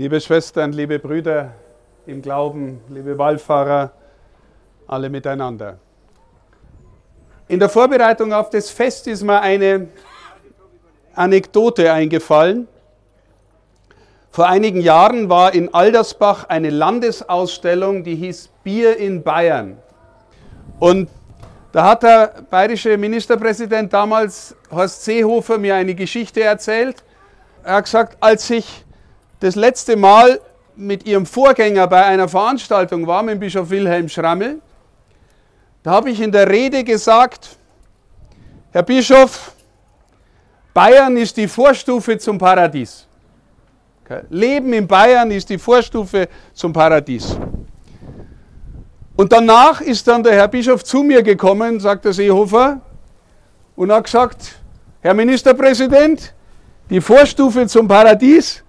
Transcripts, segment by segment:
Liebe Schwestern, liebe Brüder im Glauben, liebe Wallfahrer, alle miteinander. In der Vorbereitung auf das Fest ist mir eine Anekdote eingefallen. Vor einigen Jahren war in Aldersbach eine Landesausstellung, die hieß Bier in Bayern. Und da hat der bayerische Ministerpräsident damals, Horst Seehofer, mir eine Geschichte erzählt. Er hat gesagt, als ich das letzte Mal mit ihrem Vorgänger bei einer Veranstaltung war, mit Bischof Wilhelm Schrammel, da habe ich in der Rede gesagt, Herr Bischof, Bayern ist die Vorstufe zum Paradies. Leben in Bayern ist die Vorstufe zum Paradies. Und danach ist dann der Herr Bischof zu mir gekommen, sagt der Seehofer, und hat gesagt, Herr Ministerpräsident, die Vorstufe zum Paradies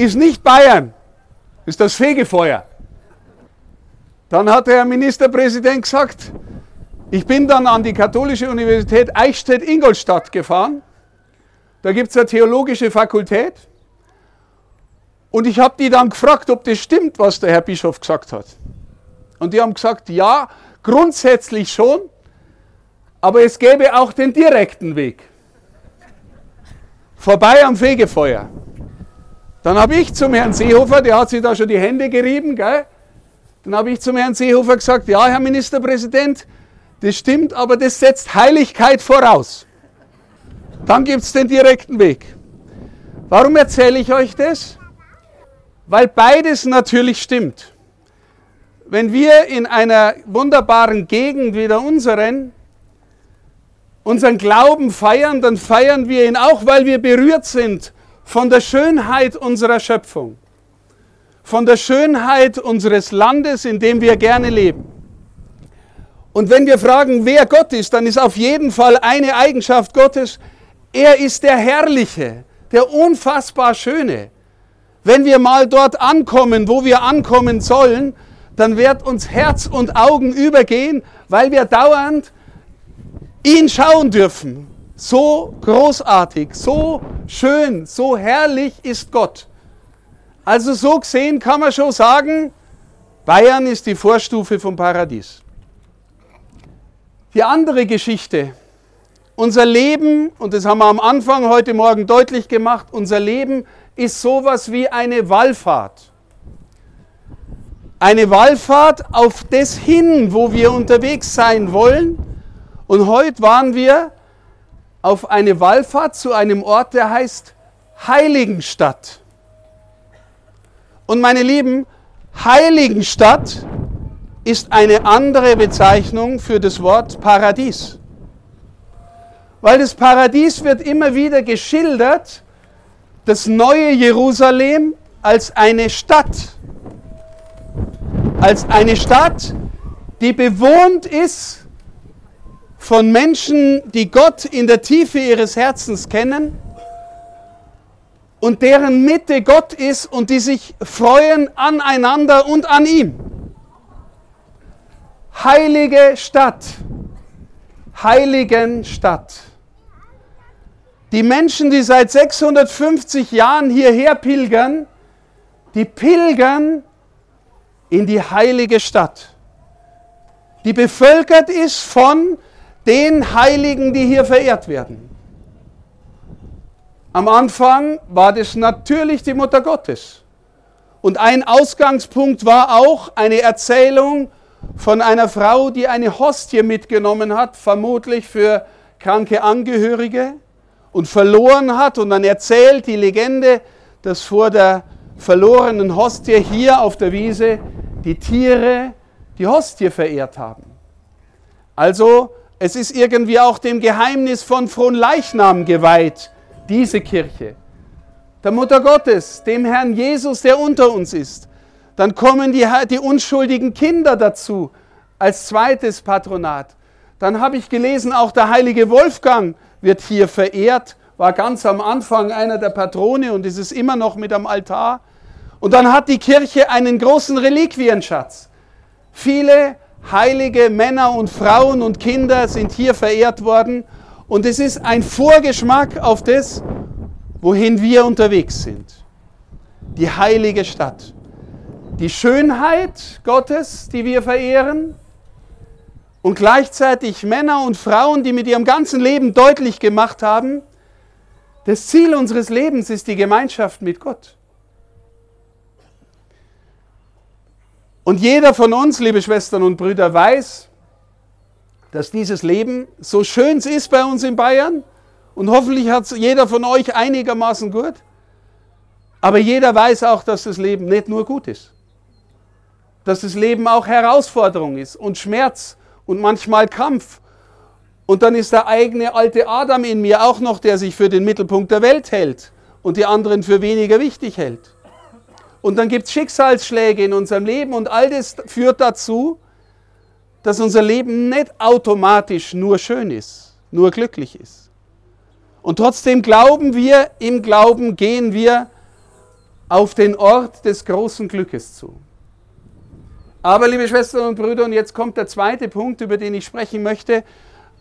ist nicht Bayern, ist das Fegefeuer. Dann hat der Ministerpräsident gesagt, ich bin dann an die Katholische Universität Eichstätt-Ingolstadt gefahren. Da gibt es eine theologische Fakultät. Und ich habe die dann gefragt, ob das stimmt, was der Herr Bischof gesagt hat. Und die haben gesagt, ja, grundsätzlich schon, aber es gäbe auch den direkten Weg. Vorbei am Fegefeuer. Dann habe ich zum Herrn Seehofer, der hat sich da schon die Hände gerieben, gell? Dann habe ich zum Herrn Seehofer gesagt, ja, Herr Ministerpräsident, das stimmt, aber das setzt Heiligkeit voraus. Dann gibt es den direkten Weg. Warum erzähle ich euch das? Weil beides natürlich stimmt wenn wir in einer wunderbaren Gegend wie der unseren unseren Glauben feiern, dann feiern wir ihn auch, weil wir berührt sind von der Schönheit unserer Schöpfung, von der Schönheit unseres Landes, in dem wir gerne leben. Und wenn wir fragen, wer Gott ist, dann ist auf jeden Fall eine Eigenschaft Gottes, er ist der Herrliche, der unfassbar Schöne. Wenn wir mal dort ankommen, wo wir ankommen sollen, dann wird uns Herz und Augen übergehen, weil wir dauernd ihn schauen dürfen. So großartig, so schön, so herrlich ist Gott. Also so gesehen kann man schon sagen, Bayern ist die Vorstufe vom Paradies. Die andere Geschichte, unser Leben, und das haben wir am Anfang heute Morgen deutlich gemacht, unser Leben ist sowas wie eine Wallfahrt. Eine Wallfahrt auf das hin, wo wir unterwegs sein wollen. Und heute waren wir auf eine Wallfahrt zu einem Ort, der heißt Heiligenstadt. Und meine Lieben, Heiligenstadt ist eine andere Bezeichnung für das Wort Paradies. Weil das Paradies wird immer wieder geschildert, das neue Jerusalem als eine Stadt als eine Stadt, die bewohnt ist von Menschen, die Gott in der Tiefe ihres Herzens kennen und deren Mitte Gott ist und die sich freuen aneinander und an ihm. Heilige Stadt, heiligen Stadt. Die Menschen, die seit 650 Jahren hierher pilgern, die pilgern in die heilige Stadt, die bevölkert ist von den Heiligen, die hier verehrt werden. Am Anfang war das natürlich die Mutter Gottes. Und ein Ausgangspunkt war auch eine Erzählung von einer Frau, die eine Hostie mitgenommen hat, vermutlich für kranke Angehörige, und verloren hat. Und dann erzählt die Legende, dass vor der verlorenen Hostie hier auf der Wiese die Tiere die Hostie verehrt haben. Also es ist irgendwie auch dem Geheimnis von Fronleichnam geweiht, diese Kirche. Der Mutter Gottes, dem Herrn Jesus, der unter uns ist. Dann kommen die, die unschuldigen Kinder dazu als zweites Patronat. Dann habe ich gelesen, auch der heilige Wolfgang wird hier verehrt, war ganz am Anfang einer der Patrone und ist es immer noch mit am Altar. Und dann hat die Kirche einen großen Reliquienschatz. Viele heilige Männer und Frauen und Kinder sind hier verehrt worden. Und es ist ein Vorgeschmack auf das, wohin wir unterwegs sind. die heilige Stadt. Die Schönheit Gottes, die wir verehren, und gleichzeitig Männer und Frauen, die mit ihrem ganzen Leben deutlich gemacht haben, das Ziel unseres Lebens ist die Gemeinschaft mit Gott. Und jeder von uns, liebe Schwestern und Brüder, weiß, dass dieses Leben, so schön es ist bei uns in Bayern, und hoffentlich hat es jeder von euch einigermaßen gut, aber jeder weiß auch, dass das Leben nicht nur gut ist. Dass das Leben auch Herausforderung ist und Schmerz und manchmal Kampf. Und dann ist der eigene alte Adam in mir auch noch, der sich für den Mittelpunkt der Welt hält und die anderen für weniger wichtig hält. Und dann gibt es Schicksalsschläge in unserem Leben und all das führt dazu, dass unser Leben nicht automatisch nur schön ist, nur glücklich ist. Und trotzdem glauben wir, im Glauben gehen wir auf den Ort des großen Glückes zu. Aber liebe Schwestern und Brüder, und jetzt kommt der zweite Punkt, über den ich sprechen möchte.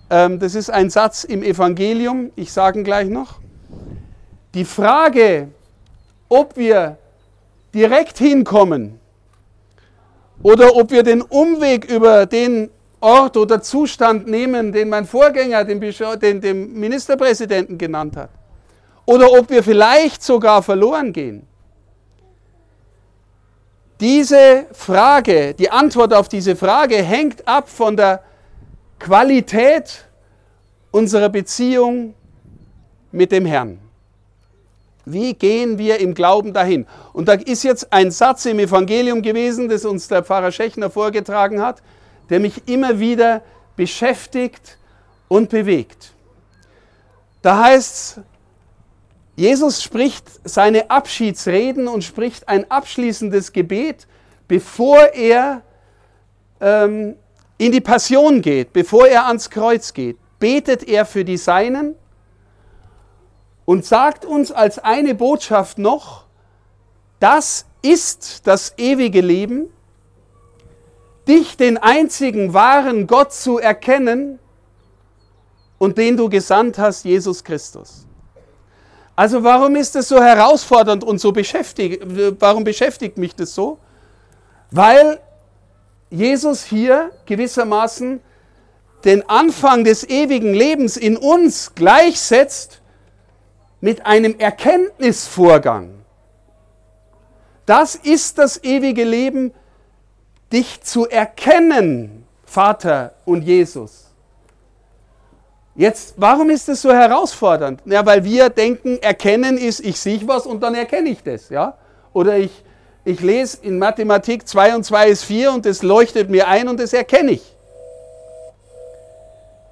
Ähm, das ist ein Satz im Evangelium, ich sage ihn gleich noch. Die Frage, ob wir direkt hinkommen oder ob wir den Umweg über den Ort oder Zustand nehmen, den mein Vorgänger, den, den, den Ministerpräsidenten genannt hat. Oder ob wir vielleicht sogar verloren gehen. Diese Frage, die Antwort auf diese Frage hängt ab von der Qualität unserer Beziehung mit dem Herrn. Wie gehen wir im Glauben dahin? Und da ist jetzt ein Satz im Evangelium gewesen, das uns der Pfarrer Schechner vorgetragen hat, der mich immer wieder beschäftigt und bewegt. Da heißt es, Jesus spricht seine Abschiedsreden und spricht ein abschließendes Gebet, bevor er ähm, in die Passion geht, bevor er ans Kreuz geht. Betet er für die Seinen und sagt uns als eine Botschaft noch, das ist das ewige Leben, dich den einzigen wahren Gott zu erkennen und den du gesandt hast, Jesus Christus. Also warum ist es so herausfordernd und so beschäftigt? Warum beschäftigt mich das so? Weil Jesus hier gewissermaßen den Anfang des ewigen Lebens in uns gleichsetzt mit einem Erkenntnisvorgang. Das ist das ewige Leben, dich zu erkennen, Vater und Jesus. Jetzt, warum ist das so herausfordernd? Ja, weil wir denken, erkennen ist, ich sehe was und dann erkenne ich das. Ja? Oder ich, ich lese in Mathematik 2 und 2 ist 4 und das leuchtet mir ein und das erkenne ich.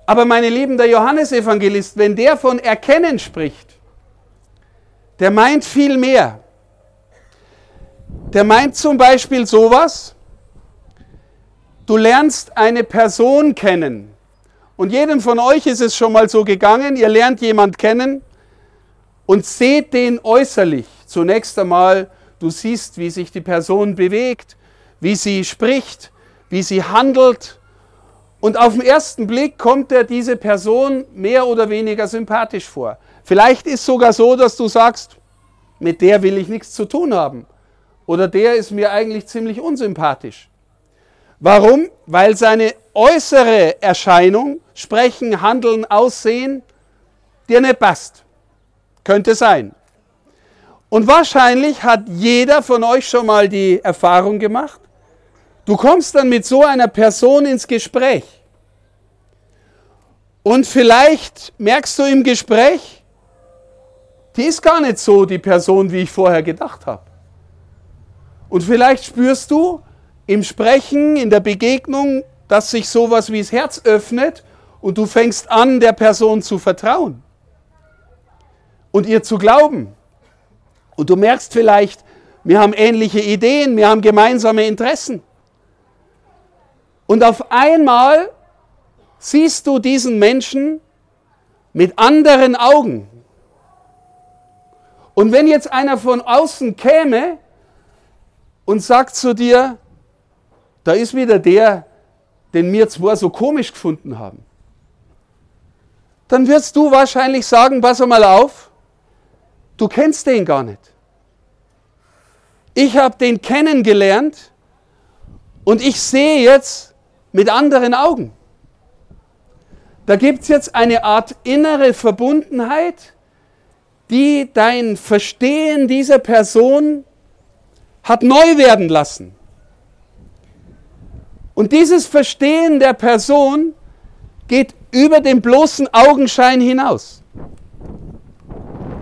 Aber meine Lieben, der Johannesevangelist, wenn der von Erkennen spricht, der meint viel mehr. Der meint zum Beispiel sowas, du lernst eine Person kennen und jedem von euch ist es schon mal so gegangen, ihr lernt jemand kennen und seht den äußerlich. Zunächst einmal, du siehst, wie sich die Person bewegt, wie sie spricht, wie sie handelt. Und auf den ersten Blick kommt dir diese Person mehr oder weniger sympathisch vor. Vielleicht ist sogar so, dass du sagst, mit der will ich nichts zu tun haben. Oder der ist mir eigentlich ziemlich unsympathisch. Warum? Weil seine äußere Erscheinung, Sprechen, Handeln, Aussehen, dir nicht passt. Könnte sein. Und wahrscheinlich hat jeder von euch schon mal die Erfahrung gemacht, du kommst dann mit so einer Person ins Gespräch. Und vielleicht merkst du im Gespräch, die ist gar nicht so die Person, wie ich vorher gedacht habe. Und vielleicht spürst du im Sprechen, in der Begegnung, dass sich sowas wie das Herz öffnet und du fängst an, der Person zu vertrauen und ihr zu glauben. Und du merkst vielleicht, wir haben ähnliche Ideen, wir haben gemeinsame Interessen. Und auf einmal siehst du diesen Menschen mit anderen Augen. Und wenn jetzt einer von außen käme und sagt zu dir, da ist wieder der, den wir zwar so komisch gefunden haben, dann wirst du wahrscheinlich sagen, pass mal auf, du kennst den gar nicht. Ich habe den kennengelernt und ich sehe jetzt mit anderen Augen. Da gibt es jetzt eine Art innere Verbundenheit, die dein Verstehen dieser Person hat neu werden lassen. Und dieses Verstehen der Person geht über den bloßen Augenschein hinaus.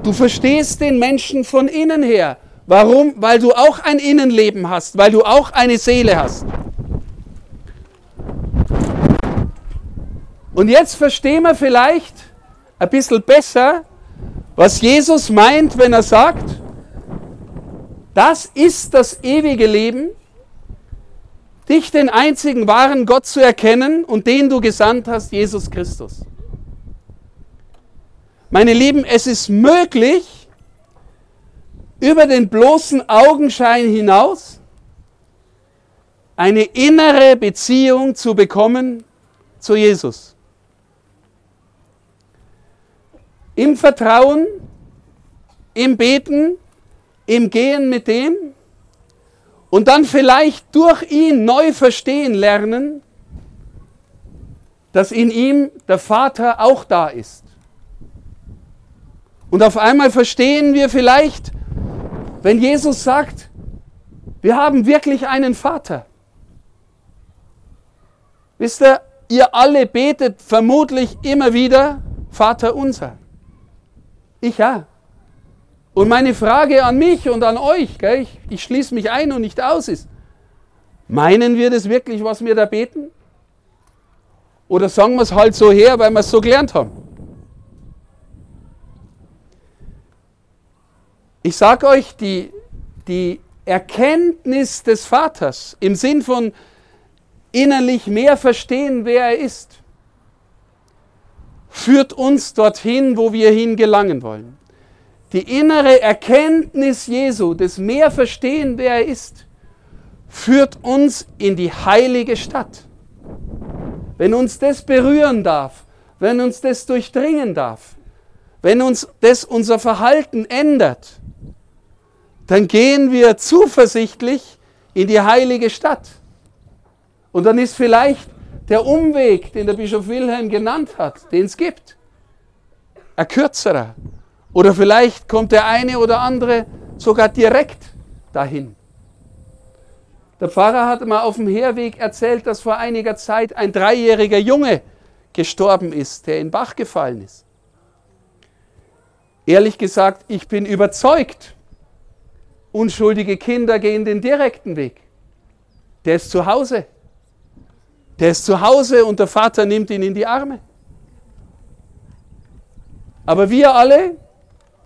Du verstehst den Menschen von innen her. Warum? Weil du auch ein Innenleben hast, weil du auch eine Seele hast. Und jetzt verstehen wir vielleicht ein bisschen besser, was Jesus meint, wenn er sagt, das ist das ewige Leben, dich den einzigen wahren Gott zu erkennen und den du gesandt hast, Jesus Christus. Meine Lieben, es ist möglich, über den bloßen Augenschein hinaus eine innere Beziehung zu bekommen zu Jesus. Im Vertrauen, im Beten, im Gehen mit dem und dann vielleicht durch ihn neu verstehen lernen, dass in ihm der Vater auch da ist. Und auf einmal verstehen wir vielleicht, wenn Jesus sagt, wir haben wirklich einen Vater. Wisst ihr, ihr alle betet vermutlich immer wieder Vater unser. Ich ja. Und meine Frage an mich und an euch, gell, ich, ich schließe mich ein und nicht aus, ist, meinen wir das wirklich, was wir da beten? Oder sagen wir es halt so her, weil wir es so gelernt haben? Ich sage euch, die, die Erkenntnis des Vaters im Sinn von innerlich mehr verstehen, wer er ist, führt uns dorthin, wo wir hingelangen wollen. Die innere Erkenntnis Jesu, das mehr verstehen, wer er ist, führt uns in die heilige Stadt. Wenn uns das berühren darf, wenn uns das durchdringen darf, wenn uns das unser Verhalten ändert, dann gehen wir zuversichtlich in die heilige Stadt. Und dann ist vielleicht der Umweg, den der Bischof Wilhelm genannt hat, den es gibt, ein kürzerer. Oder vielleicht kommt der eine oder andere sogar direkt dahin. Der Pfarrer hat mal auf dem Herweg erzählt, dass vor einiger Zeit ein dreijähriger Junge gestorben ist, der in Bach gefallen ist. Ehrlich gesagt, ich bin überzeugt, unschuldige Kinder gehen den direkten Weg. Der ist zu Hause. Der ist zu Hause und der Vater nimmt ihn in die Arme. Aber wir alle,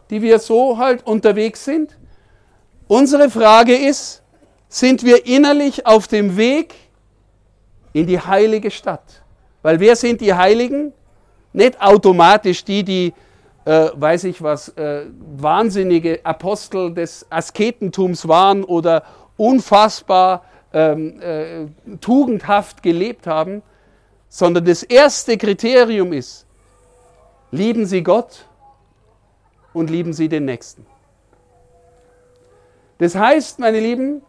die wir so halt unterwegs sind, unsere Frage ist, sind wir innerlich auf dem Weg in die heilige Stadt? Weil wer sind die Heiligen? Nicht automatisch die, die, äh, weiß ich was, äh, wahnsinnige Apostel des Asketentums waren oder unfassbar ähm, äh, tugendhaft gelebt haben, sondern das erste Kriterium ist, lieben Sie Gott und lieben Sie den Nächsten. Das heißt, meine Lieben,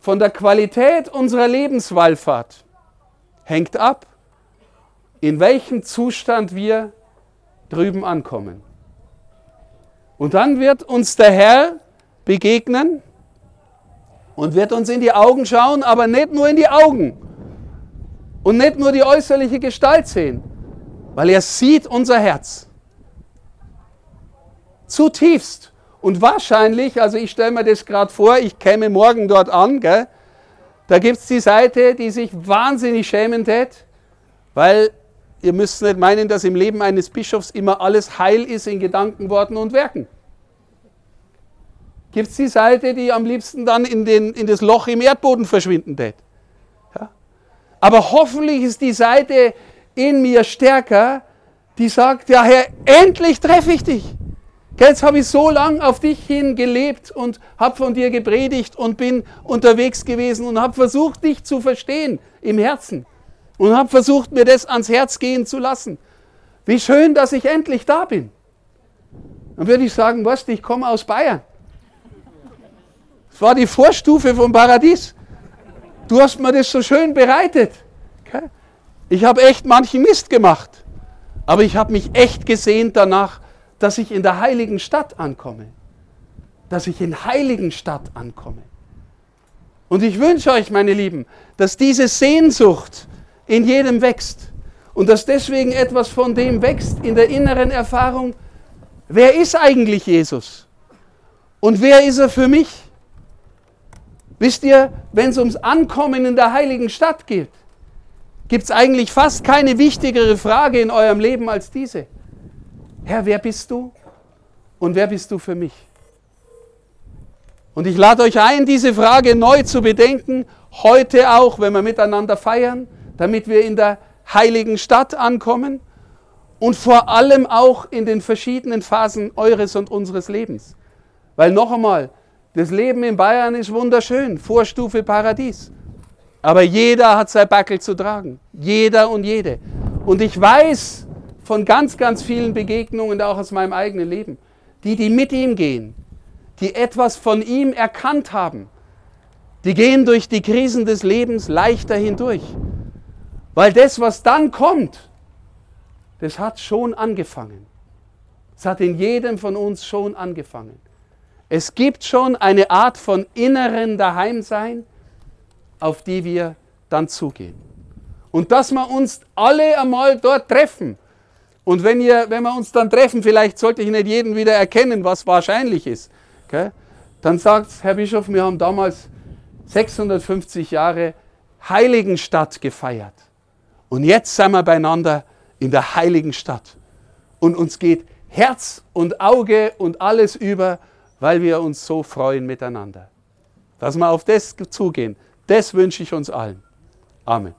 von der Qualität unserer Lebenswallfahrt hängt ab, in welchem Zustand wir drüben ankommen. Und dann wird uns der Herr begegnen und wird uns in die Augen schauen, aber nicht nur in die Augen und nicht nur die äußerliche Gestalt sehen, weil er sieht unser Herz. Zutiefst. Und wahrscheinlich, also ich stelle mir das gerade vor, ich käme morgen dort an, gell, da gibt es die Seite, die sich wahnsinnig schämen tät, weil ihr müsst nicht meinen, dass im Leben eines Bischofs immer alles heil ist in Gedanken, Worten und Werken gibt es die Seite, die am liebsten dann in, den, in das Loch im Erdboden verschwinden tät. Ja? Aber hoffentlich ist die Seite in mir stärker, die sagt, ja Herr, endlich treffe ich dich. Jetzt habe ich so lange auf dich hin gelebt und habe von dir gepredigt und bin unterwegs gewesen und habe versucht, dich zu verstehen im Herzen. Und habe versucht, mir das ans Herz gehen zu lassen. Wie schön, dass ich endlich da bin. Dann würde ich sagen, was, ich komme aus Bayern. Es war die Vorstufe vom Paradies. Du hast mir das so schön bereitet. Ich habe echt manchen Mist gemacht. Aber ich habe mich echt gesehnt danach, dass ich in der heiligen Stadt ankomme. Dass ich in heiligen Stadt ankomme. Und ich wünsche euch, meine Lieben, dass diese Sehnsucht in jedem wächst und dass deswegen etwas von dem wächst in der inneren Erfahrung, wer ist eigentlich Jesus? Und wer ist er für mich? Wisst ihr, wenn es ums Ankommen in der heiligen Stadt geht, gibt es eigentlich fast keine wichtigere Frage in eurem Leben als diese. Herr, wer bist du? Und wer bist du für mich? Und ich lade euch ein, diese Frage neu zu bedenken, heute auch, wenn wir miteinander feiern, damit wir in der heiligen Stadt ankommen und vor allem auch in den verschiedenen Phasen eures und unseres Lebens. Weil noch einmal, das Leben in Bayern ist wunderschön, Vorstufe Paradies. Aber jeder hat sein Backel zu tragen. Jeder und jede. Und ich weiß von ganz, ganz vielen Begegnungen, auch aus meinem eigenen Leben, die, die mit ihm gehen, die etwas von ihm erkannt haben, die gehen durch die Krisen des Lebens leichter hindurch. Weil das, was dann kommt, das hat schon angefangen. Es hat in jedem von uns schon angefangen. Es gibt schon eine Art von inneren Daheimsein, auf die wir dann zugehen. Und dass wir uns alle einmal dort treffen. Und wenn, ihr, wenn wir uns dann treffen, vielleicht sollte ich nicht jeden wieder erkennen, was wahrscheinlich ist. Okay? Dann sagt Herr Bischof, wir haben damals 650 Jahre Heiligenstadt gefeiert. Und jetzt sind wir beieinander in der heiligen Stadt. Und uns geht Herz und Auge und alles über, weil wir uns so freuen miteinander. Dass wir auf das zugehen, das wünsche ich uns allen. Amen.